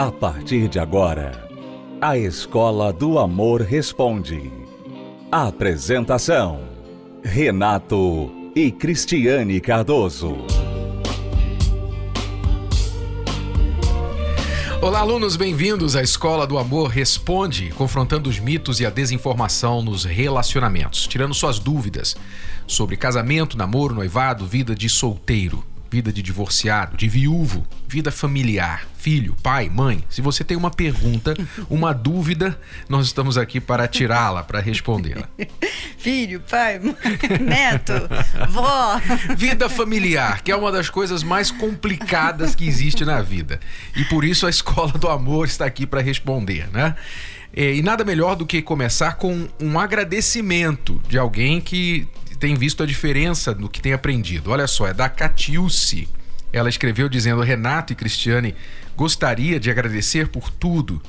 A partir de agora, a Escola do Amor Responde. Apresentação: Renato e Cristiane Cardoso. Olá, alunos, bem-vindos à Escola do Amor Responde, confrontando os mitos e a desinformação nos relacionamentos, tirando suas dúvidas sobre casamento, namoro, noivado, vida de solteiro vida de divorciado, de viúvo, vida familiar, filho, pai, mãe. Se você tem uma pergunta, uma dúvida, nós estamos aqui para tirá-la, para respondê-la. Filho, pai, mãe, neto, vó. Vida familiar, que é uma das coisas mais complicadas que existe na vida. E por isso a Escola do Amor está aqui para responder, né? É, e nada melhor do que começar com um agradecimento de alguém que tem visto a diferença no que tem aprendido. Olha só, é da Catiúce. Ela escreveu dizendo: Renato e Cristiane, gostaria de agradecer por tudo.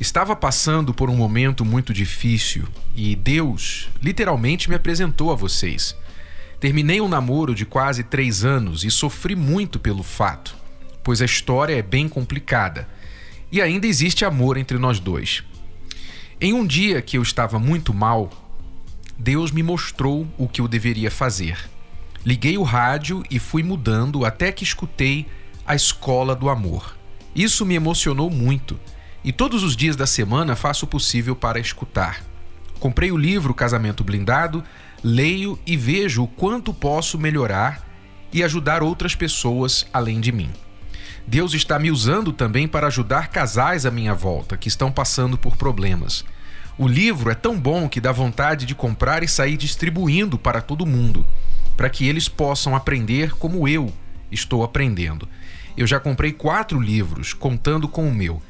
Estava passando por um momento muito difícil e Deus literalmente me apresentou a vocês. Terminei um namoro de quase três anos e sofri muito pelo fato, pois a história é bem complicada e ainda existe amor entre nós dois. Em um dia que eu estava muito mal, Deus me mostrou o que eu deveria fazer. Liguei o rádio e fui mudando até que escutei a Escola do Amor. Isso me emocionou muito e todos os dias da semana faço o possível para escutar. Comprei o livro Casamento Blindado, leio e vejo o quanto posso melhorar e ajudar outras pessoas além de mim. Deus está me usando também para ajudar casais à minha volta que estão passando por problemas. O livro é tão bom que dá vontade de comprar e sair distribuindo para todo mundo, para que eles possam aprender como eu estou aprendendo. Eu já comprei quatro livros, contando com o meu.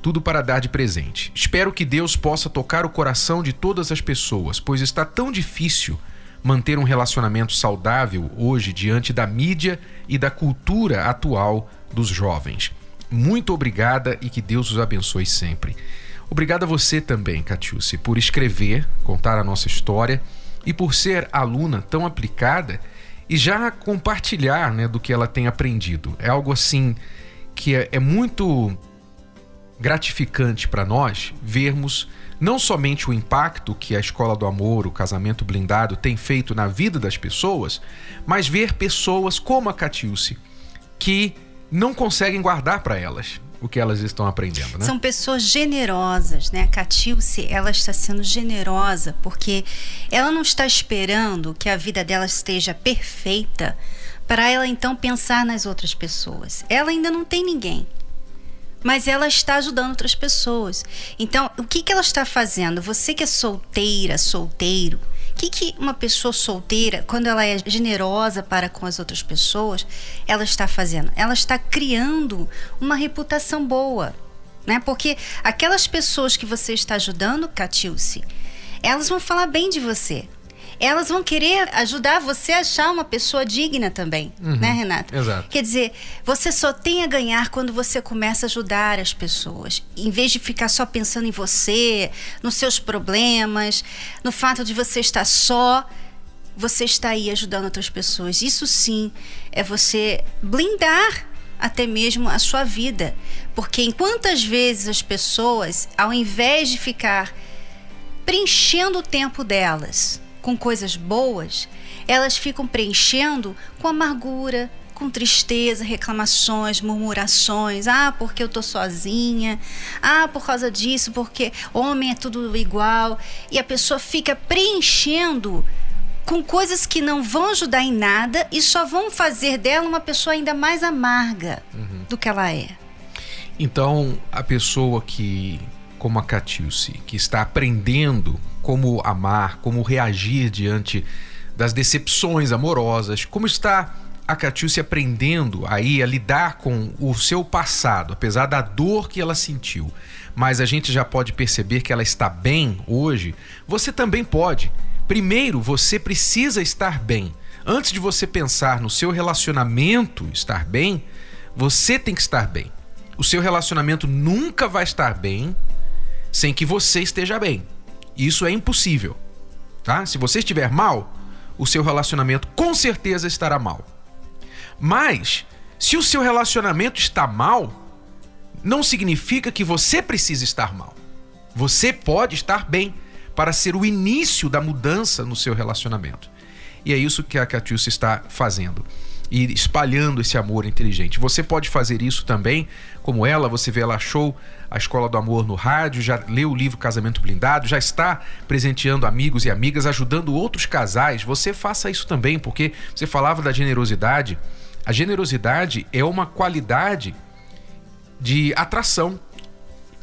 Tudo para dar de presente. Espero que Deus possa tocar o coração de todas as pessoas, pois está tão difícil manter um relacionamento saudável hoje diante da mídia e da cultura atual dos jovens. Muito obrigada e que Deus os abençoe sempre. Obrigado a você também, Catiúce, por escrever, contar a nossa história e por ser aluna tão aplicada e já compartilhar né, do que ela tem aprendido. É algo assim que é, é muito gratificante para nós vermos não somente o impacto que a Escola do Amor, o Casamento Blindado tem feito na vida das pessoas, mas ver pessoas como a Catiúce que não conseguem guardar para elas o que elas estão aprendendo, né? São pessoas generosas, né? A Catilce, ela está sendo generosa porque ela não está esperando que a vida dela esteja perfeita para ela então pensar nas outras pessoas. Ela ainda não tem ninguém. Mas ela está ajudando outras pessoas. Então, o que, que ela está fazendo? Você que é solteira, solteiro, o que, que uma pessoa solteira, quando ela é generosa para com as outras pessoas, ela está fazendo? Ela está criando uma reputação boa. Né? Porque aquelas pessoas que você está ajudando, Catilce, elas vão falar bem de você elas vão querer ajudar você a achar uma pessoa digna também, uhum, né, Renata? Exato. Quer dizer, você só tem a ganhar quando você começa a ajudar as pessoas, em vez de ficar só pensando em você, nos seus problemas, no fato de você estar só. Você está aí ajudando outras pessoas. Isso sim é você blindar até mesmo a sua vida. Porque em quantas vezes as pessoas, ao invés de ficar preenchendo o tempo delas com coisas boas, elas ficam preenchendo com amargura, com tristeza, reclamações, murmurações. Ah, porque eu tô sozinha. Ah, por causa disso, porque homem é tudo igual. E a pessoa fica preenchendo com coisas que não vão ajudar em nada e só vão fazer dela uma pessoa ainda mais amarga uhum. do que ela é. Então, a pessoa que, como a Catiúce, que está aprendendo como amar, como reagir diante das decepções amorosas, como está a Catiúcia aprendendo aí a lidar com o seu passado, apesar da dor que ela sentiu. Mas a gente já pode perceber que ela está bem hoje. Você também pode. Primeiro, você precisa estar bem. Antes de você pensar no seu relacionamento estar bem, você tem que estar bem. O seu relacionamento nunca vai estar bem sem que você esteja bem. Isso é impossível. Tá? Se você estiver mal, o seu relacionamento com certeza estará mal. Mas, se o seu relacionamento está mal, não significa que você precisa estar mal. Você pode estar bem para ser o início da mudança no seu relacionamento. E é isso que a Catiúcia está fazendo e espalhando esse amor inteligente. Você pode fazer isso também, como ela, você vê, ela achou a Escola do Amor no rádio, já leu o livro Casamento Blindado, já está presenteando amigos e amigas, ajudando outros casais. Você faça isso também, porque você falava da generosidade. A generosidade é uma qualidade de atração.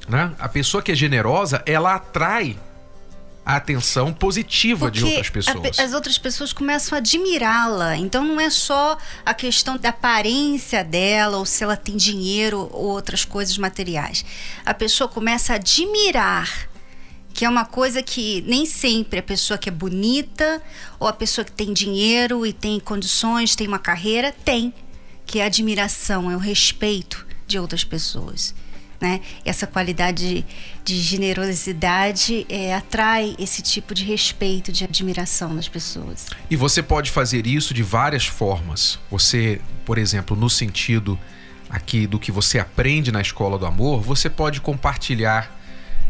Né? A pessoa que é generosa, ela atrai a atenção positiva Porque de outras pessoas. A, as outras pessoas começam a admirá-la. Então não é só a questão da aparência dela, ou se ela tem dinheiro ou outras coisas materiais. A pessoa começa a admirar. Que é uma coisa que nem sempre a pessoa que é bonita ou a pessoa que tem dinheiro e tem condições, tem uma carreira, tem. Que é a admiração, é o respeito de outras pessoas né? Essa qualidade de, generosidade é, atrai esse tipo de respeito, de admiração nas pessoas. E você pode fazer isso de várias formas. Você, por exemplo, no sentido aqui do que você aprende na escola do amor, você pode compartilhar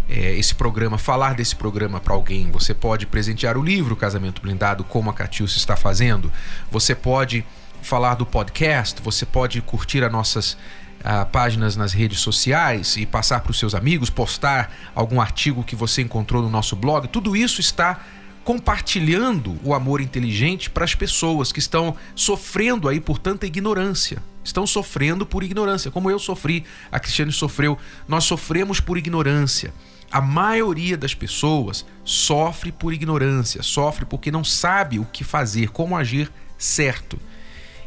é, esse programa, falar desse programa para alguém. Você pode presentear o livro Casamento Blindado, como a Catiúcia está fazendo. Você pode falar do podcast, você pode curtir as nossas ah, páginas nas redes sociais e passar para os seus amigos, postar algum artigo que você encontrou no nosso blog, tudo isso está compartilhando o amor inteligente para as pessoas que estão sofrendo aí por tanta ignorância. Estão sofrendo por ignorância, como eu sofri, a Cristiane sofreu. Nós sofremos por ignorância. A maioria das pessoas sofre por ignorância, sofre porque não sabe o que fazer, como agir certo.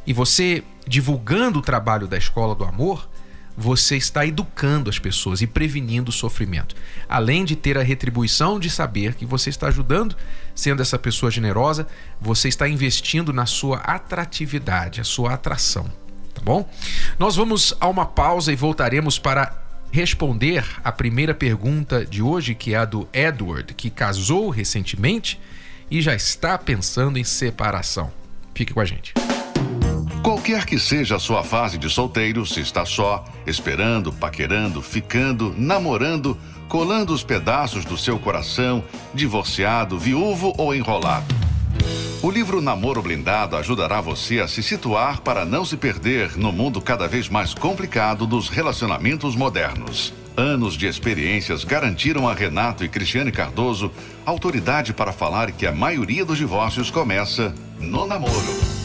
E você divulgando o trabalho da Escola do Amor, você está educando as pessoas e prevenindo o sofrimento. Além de ter a retribuição de saber que você está ajudando, sendo essa pessoa generosa, você está investindo na sua atratividade, a sua atração. Tá bom? Nós vamos a uma pausa e voltaremos para responder a primeira pergunta de hoje, que é a do Edward, que casou recentemente e já está pensando em separação. Fique com a gente. Qualquer que seja a sua fase de solteiro, se está só, esperando, paquerando, ficando, namorando, colando os pedaços do seu coração, divorciado, viúvo ou enrolado. O livro Namoro Blindado ajudará você a se situar para não se perder no mundo cada vez mais complicado dos relacionamentos modernos. Anos de experiências garantiram a Renato e Cristiane Cardoso autoridade para falar que a maioria dos divórcios começa no namoro.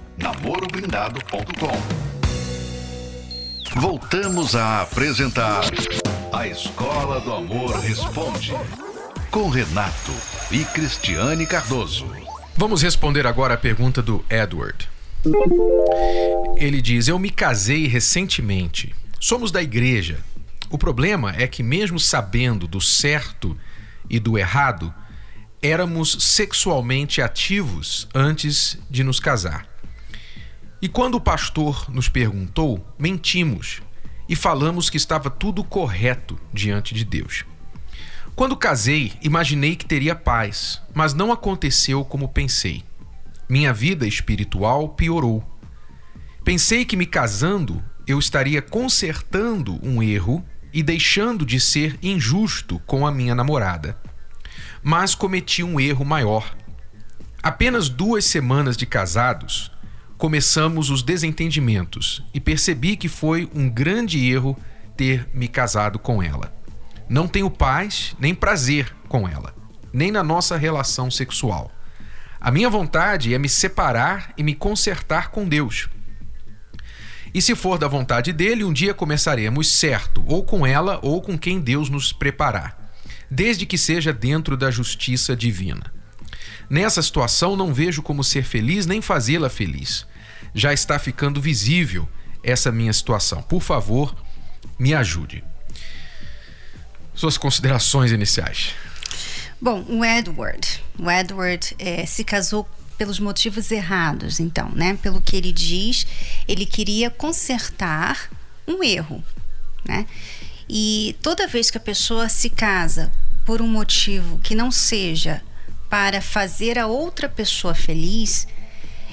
namoroblindado.com. Voltamos a apresentar A Escola do Amor Responde com Renato e Cristiane Cardoso. Vamos responder agora a pergunta do Edward. Ele diz: Eu me casei recentemente. Somos da igreja. O problema é que, mesmo sabendo do certo e do errado, éramos sexualmente ativos antes de nos casar. E quando o pastor nos perguntou, mentimos e falamos que estava tudo correto diante de Deus. Quando casei, imaginei que teria paz, mas não aconteceu como pensei. Minha vida espiritual piorou. Pensei que me casando eu estaria consertando um erro e deixando de ser injusto com a minha namorada. Mas cometi um erro maior. Apenas duas semanas de casados, começamos os desentendimentos e percebi que foi um grande erro ter me casado com ela. Não tenho paz nem prazer com ela, nem na nossa relação sexual. A minha vontade é me separar e me consertar com Deus. E se for da vontade dele, um dia começaremos certo, ou com ela ou com quem Deus nos preparar, desde que seja dentro da justiça divina. Nessa situação, não vejo como ser feliz nem fazê-la feliz já está ficando visível essa minha situação. Por favor, me ajude. suas considerações iniciais. Bom, o Edward, o Edward é, se casou pelos motivos errados, então, né? Pelo que ele diz, ele queria consertar um erro, né? E toda vez que a pessoa se casa por um motivo que não seja para fazer a outra pessoa feliz,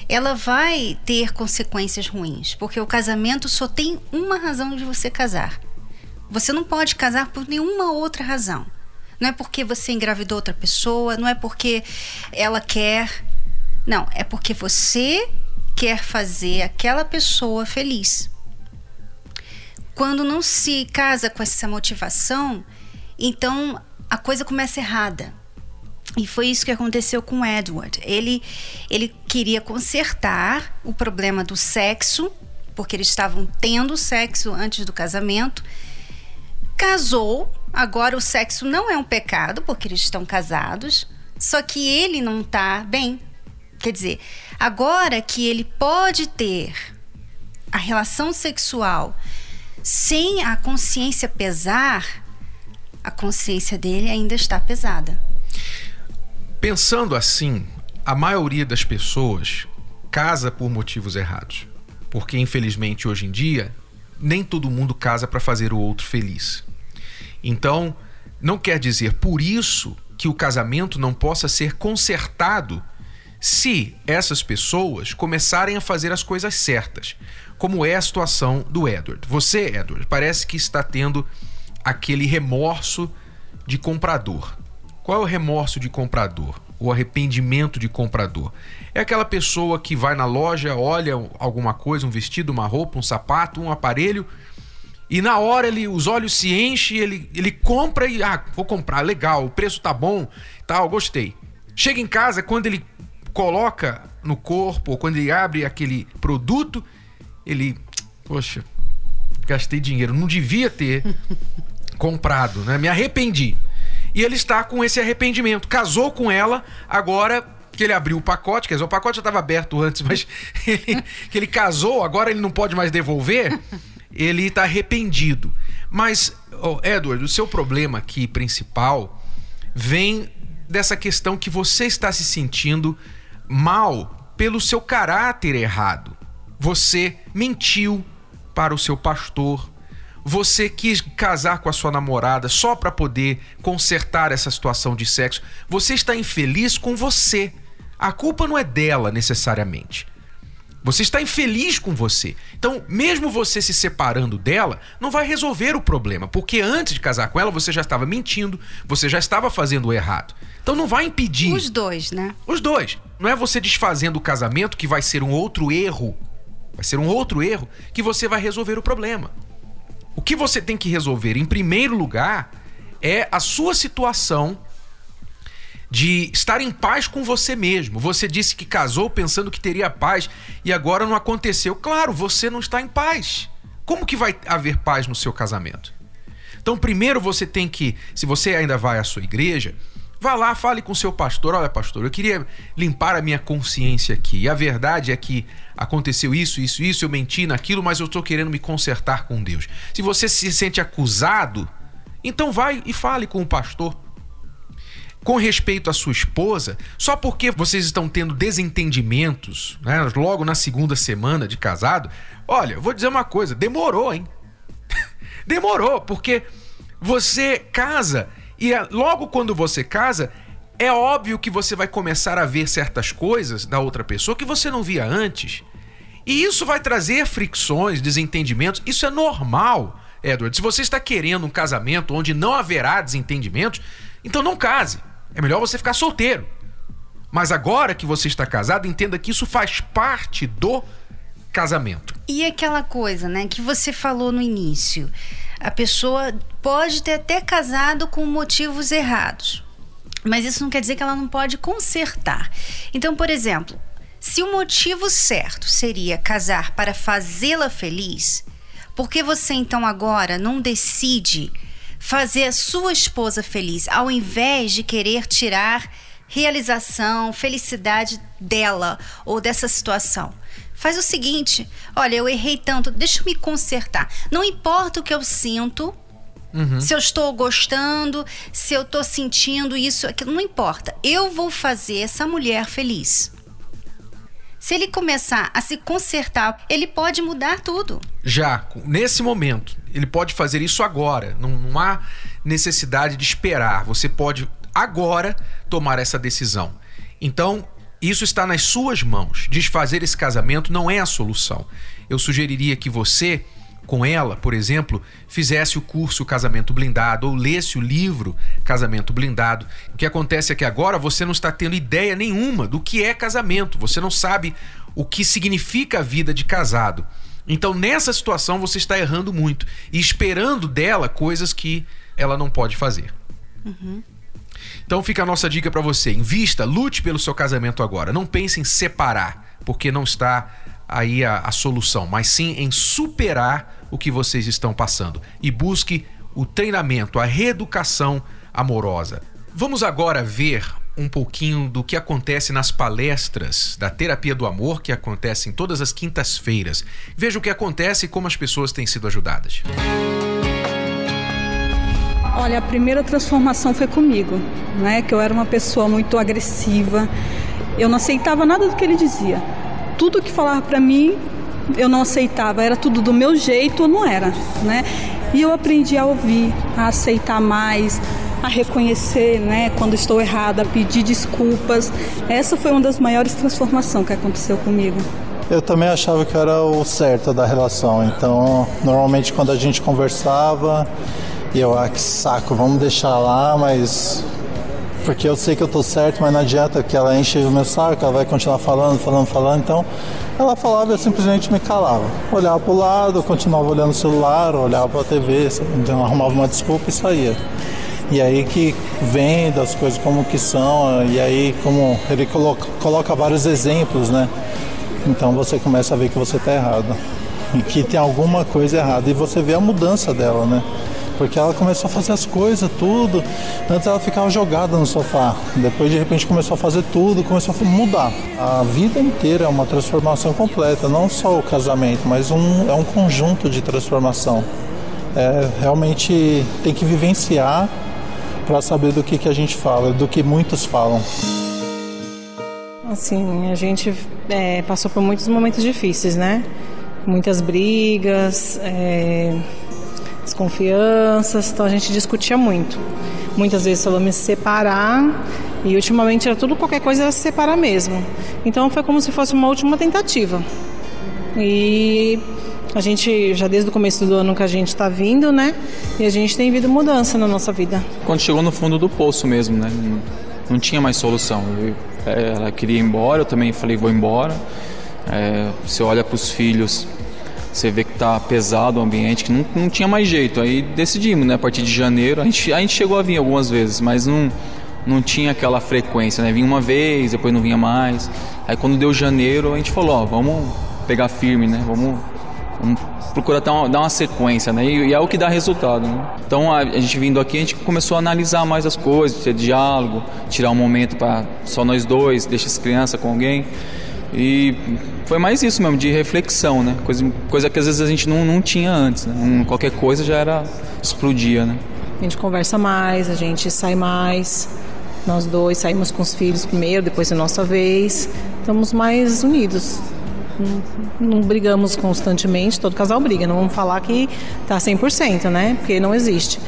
ela vai ter consequências ruins, porque o casamento só tem uma razão de você casar. Você não pode casar por nenhuma outra razão. Não é porque você engravidou outra pessoa, não é porque ela quer. Não, é porque você quer fazer aquela pessoa feliz. Quando não se casa com essa motivação, então a coisa começa errada. E foi isso que aconteceu com Edward. Ele, ele queria consertar o problema do sexo, porque eles estavam tendo sexo antes do casamento. Casou, agora o sexo não é um pecado, porque eles estão casados, só que ele não está bem. Quer dizer, agora que ele pode ter a relação sexual sem a consciência pesar, a consciência dele ainda está pesada. Pensando assim, a maioria das pessoas casa por motivos errados. Porque, infelizmente, hoje em dia, nem todo mundo casa para fazer o outro feliz. Então, não quer dizer por isso que o casamento não possa ser consertado se essas pessoas começarem a fazer as coisas certas, como é a situação do Edward. Você, Edward, parece que está tendo aquele remorso de comprador. Qual é o remorso de comprador? O arrependimento de comprador? É aquela pessoa que vai na loja, olha alguma coisa, um vestido, uma roupa, um sapato, um aparelho, e na hora ele, os olhos se enchem, ele, ele compra e, ah, vou comprar, legal, o preço tá bom, tal, gostei. Chega em casa, quando ele coloca no corpo, ou quando ele abre aquele produto, ele, poxa, gastei dinheiro, não devia ter comprado, né? Me arrependi. E ele está com esse arrependimento. Casou com ela, agora que ele abriu o pacote, quer dizer, o pacote já estava aberto antes, mas ele, que ele casou, agora ele não pode mais devolver, ele está arrependido. Mas, oh, Edward, o seu problema aqui principal vem dessa questão que você está se sentindo mal pelo seu caráter errado. Você mentiu para o seu pastor, você quis casar com a sua namorada só para poder consertar essa situação de sexo. Você está infeliz com você. A culpa não é dela necessariamente. Você está infeliz com você. Então, mesmo você se separando dela, não vai resolver o problema, porque antes de casar com ela você já estava mentindo, você já estava fazendo o errado. Então não vai impedir. Os dois, né? Os dois. Não é você desfazendo o casamento que vai ser um outro erro. Vai ser um outro erro que você vai resolver o problema. O que você tem que resolver, em primeiro lugar, é a sua situação de estar em paz com você mesmo. Você disse que casou pensando que teria paz e agora não aconteceu. Claro, você não está em paz. Como que vai haver paz no seu casamento? Então, primeiro você tem que, se você ainda vai à sua igreja, vá lá, fale com seu pastor. Olha, pastor, eu queria limpar a minha consciência aqui. E a verdade é que aconteceu isso, isso, isso, eu menti naquilo, mas eu estou querendo me consertar com Deus. Se você se sente acusado, então vai e fale com o pastor com respeito à sua esposa, só porque vocês estão tendo desentendimentos, né, logo na segunda semana de casado, olha, vou dizer uma coisa, demorou, hein? demorou, porque você casa e é, logo quando você casa, é óbvio que você vai começar a ver certas coisas da outra pessoa que você não via antes. E isso vai trazer fricções, desentendimentos, isso é normal. Edward, se você está querendo um casamento onde não haverá desentendimentos, então não case. É melhor você ficar solteiro. Mas agora que você está casado, entenda que isso faz parte do casamento. E aquela coisa, né, que você falou no início. A pessoa pode ter até casado com motivos errados. Mas isso não quer dizer que ela não pode consertar. Então, por exemplo, se o motivo certo seria casar para fazê-la feliz, por que você então agora não decide fazer a sua esposa feliz, ao invés de querer tirar realização, felicidade dela ou dessa situação. Faz o seguinte: olha, eu errei tanto, deixa eu me consertar. Não importa o que eu sinto, Uhum. Se eu estou gostando, se eu estou sentindo isso, aquilo, não importa. Eu vou fazer essa mulher feliz. Se ele começar a se consertar, ele pode mudar tudo. Já, nesse momento, ele pode fazer isso agora. Não, não há necessidade de esperar. Você pode agora tomar essa decisão. Então, isso está nas suas mãos. Desfazer esse casamento não é a solução. Eu sugeriria que você com ela, por exemplo, fizesse o curso Casamento Blindado ou lesse o livro Casamento Blindado. O que acontece é que agora você não está tendo ideia nenhuma do que é casamento, você não sabe o que significa a vida de casado. Então, nessa situação, você está errando muito e esperando dela coisas que ela não pode fazer. Uhum. Então, fica a nossa dica para você: invista, lute pelo seu casamento agora. Não pense em separar, porque não está aí a, a solução, mas sim em superar o que vocês estão passando e busque o treinamento, a reeducação amorosa. Vamos agora ver um pouquinho do que acontece nas palestras da terapia do amor que acontecem todas as quintas-feiras. Veja o que acontece e como as pessoas têm sido ajudadas. Olha, a primeira transformação foi comigo, né? Que eu era uma pessoa muito agressiva. Eu não aceitava nada do que ele dizia. Tudo que falava para mim eu não aceitava, era tudo do meu jeito ou não era, né? E eu aprendi a ouvir, a aceitar mais, a reconhecer, né, quando estou errada, a pedir desculpas. Essa foi uma das maiores transformações que aconteceu comigo. Eu também achava que era o certo da relação. Então, normalmente quando a gente conversava, eu, ah, que saco, vamos deixar lá, mas porque eu sei que eu tô certo, mas não adianta que ela enche o meu saco, ela vai continuar falando, falando, falando. Então, ela falava e eu simplesmente me calava. Olhava para o lado, continuava olhando o celular, olhava para a TV, então arrumava uma desculpa e saía. E aí que vem das coisas como que são, e aí como ele coloca, coloca vários exemplos, né? Então você começa a ver que você está errado. E que tem alguma coisa errada. E você vê a mudança dela, né? Porque ela começou a fazer as coisas, tudo. Antes ela ficava jogada no sofá, depois de repente começou a fazer tudo, começou a mudar. A vida inteira é uma transformação completa, não só o casamento, mas um, é um conjunto de transformação. É, realmente tem que vivenciar para saber do que, que a gente fala, do que muitos falam. Assim, a gente é, passou por muitos momentos difíceis, né? Muitas brigas, é, desconfianças, então a gente discutia muito. Muitas vezes falamos se separar e ultimamente era tudo qualquer coisa era se separar mesmo. Então foi como se fosse uma última tentativa. E a gente já desde o começo do ano que a gente está vindo, né? E a gente tem vindo mudança na nossa vida. Quando chegou no fundo do poço mesmo, né? Não, tinha mais solução. É, ela queria ir embora, eu também falei vou embora. É, você olha para os filhos, você vê que tá pesado o ambiente, que não, não tinha mais jeito. Aí decidimos, né? A partir de janeiro, a gente, a gente chegou a vir algumas vezes, mas não, não tinha aquela frequência, né? Vinha uma vez, depois não vinha mais. Aí quando deu janeiro, a gente falou, ó, vamos pegar firme, né? Vamos, vamos procurar dar uma, dar uma sequência, né? E, e, é o que dá resultado, né? Então a, a, gente vindo aqui, a gente começou a analisar mais as coisas, ter diálogo, tirar um momento para só nós dois, deixa as crianças com alguém. E foi mais isso mesmo, de reflexão, né? Coisa, coisa que às vezes a gente não, não tinha antes, né? qualquer coisa já era, explodia, né? A gente conversa mais, a gente sai mais. Nós dois saímos com os filhos primeiro, depois é nossa vez. Estamos mais unidos. Não, não, brigamos constantemente, todo casal briga. Não vamos falar que tá 100%, né? Porque não existe.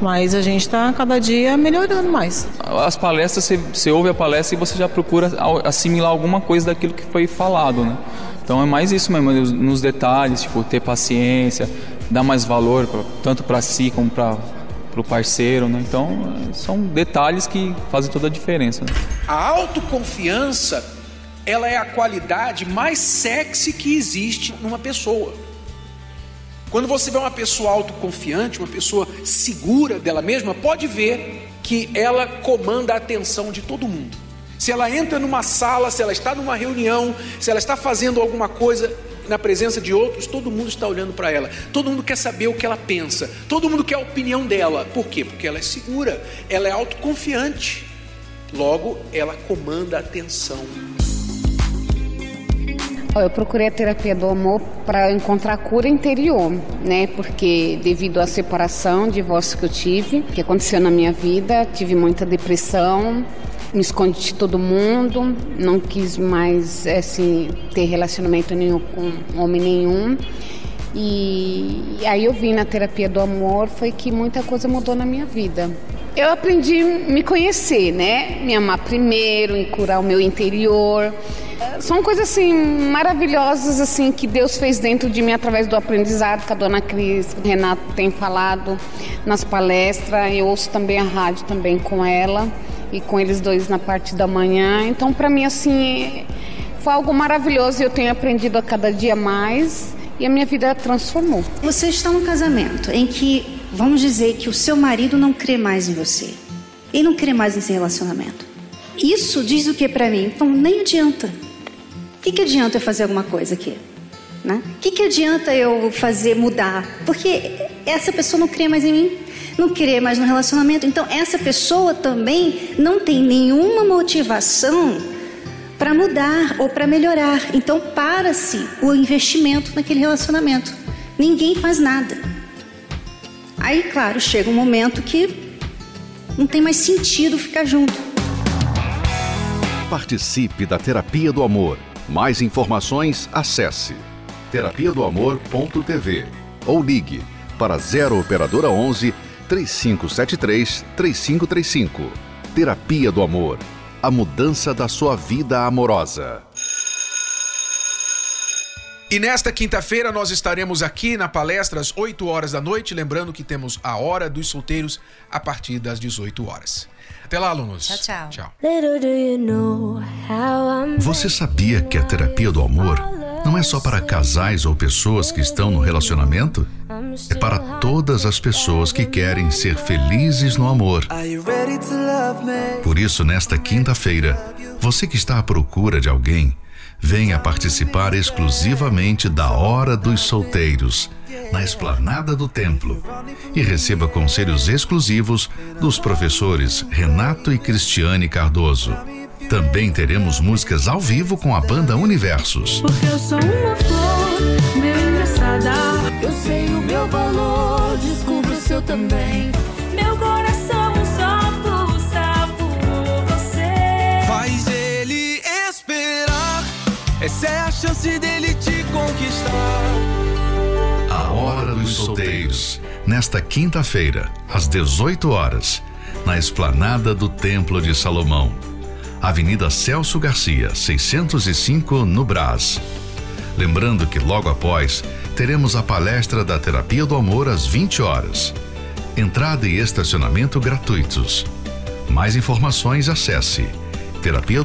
Mas a gente está cada dia melhorando mais. As palestras, você, você ouve a palestra e você já procura assimilar alguma coisa daquilo que foi falado, né? Então é mais isso mesmo, nos detalhes, tipo, ter paciência, dar mais valor pra, tanto para si como para o parceiro, né? Então são detalhes que fazem toda a diferença. Né? A autoconfiança, ela é a qualidade mais sexy que existe numa pessoa. Quando você vê uma pessoa autoconfiante, uma pessoa segura dela mesma, pode ver que ela comanda a atenção de todo mundo. Se ela entra numa sala, se ela está numa reunião, se ela está fazendo alguma coisa na presença de outros, todo mundo está olhando para ela. Todo mundo quer saber o que ela pensa. Todo mundo quer a opinião dela. Por quê? Porque ela é segura, ela é autoconfiante. Logo, ela comanda a atenção Eu procurei a terapia do amor para encontrar cura interior, né? Porque devido à separação, divórcio que eu tive, que aconteceu na minha vida, tive muita depressão, me escondi de todo mundo, não quis mais assim ter relacionamento nenhum com homem nenhum. E aí eu vi na terapia do amor foi que muita coisa mudou na minha vida. Eu aprendi a me conhecer, né? Me amar primeiro, curar o meu interior. São coisas assim maravilhosas assim que Deus fez dentro de mim através do aprendizado que a dona Cris, o Renato tem falado nas palestras. Eu ouço também a rádio também com ela e com eles dois na parte da manhã. Então para mim assim foi algo maravilhoso e eu tenho aprendido a cada dia mais e a minha vida transformou. Você está num casamento em que, vamos dizer, que o seu marido não crê mais em você. Ele não crê mais nesse relacionamento. Isso diz o que para mim? Então, nem adianta. Que, que adianta eu fazer alguma coisa aqui? Né? O que, que adianta eu fazer mudar? Porque essa pessoa não crê mais em mim, não crê mais no relacionamento. Então, essa pessoa também não tem nenhuma motivação para mudar ou para melhorar. Então, para-se o investimento naquele relacionamento. Ninguém faz nada. Aí, claro, chega um momento que não tem mais sentido ficar junto. Participe da Terapia do Amor. Mais informações, acesse terapia do amor.tv ou ligue para 0 operadora 11 3573 3535. Terapia do Amor a mudança da sua vida amorosa. E nesta quinta-feira nós estaremos aqui na palestra às 8 horas da noite, lembrando que temos a hora dos solteiros a partir das 18 horas. Até lá, alunos. Tchau, tchau. Tchau. Você sabia que a terapia do amor não é só para casais ou pessoas que estão no relacionamento? É para todas as pessoas que querem ser felizes no amor. Por isso, nesta quinta-feira, você que está à procura de alguém, venha participar exclusivamente da Hora dos Solteiros, na esplanada do templo, e receba conselhos exclusivos dos professores Renato e Cristiane Cardoso. Também teremos músicas ao vivo com a banda Universos. Porque eu sou uma flor, meu engraçada. Eu sei o meu valor, descubra o seu também. Chance dele te conquistar. A Hora dos Solteiros, nesta quinta-feira, às 18 horas, na esplanada do Templo de Salomão. Avenida Celso Garcia, 605, no Brás. Lembrando que logo após teremos a palestra da Terapia do Amor às 20 horas. Entrada e estacionamento gratuitos. Mais informações acesse terapia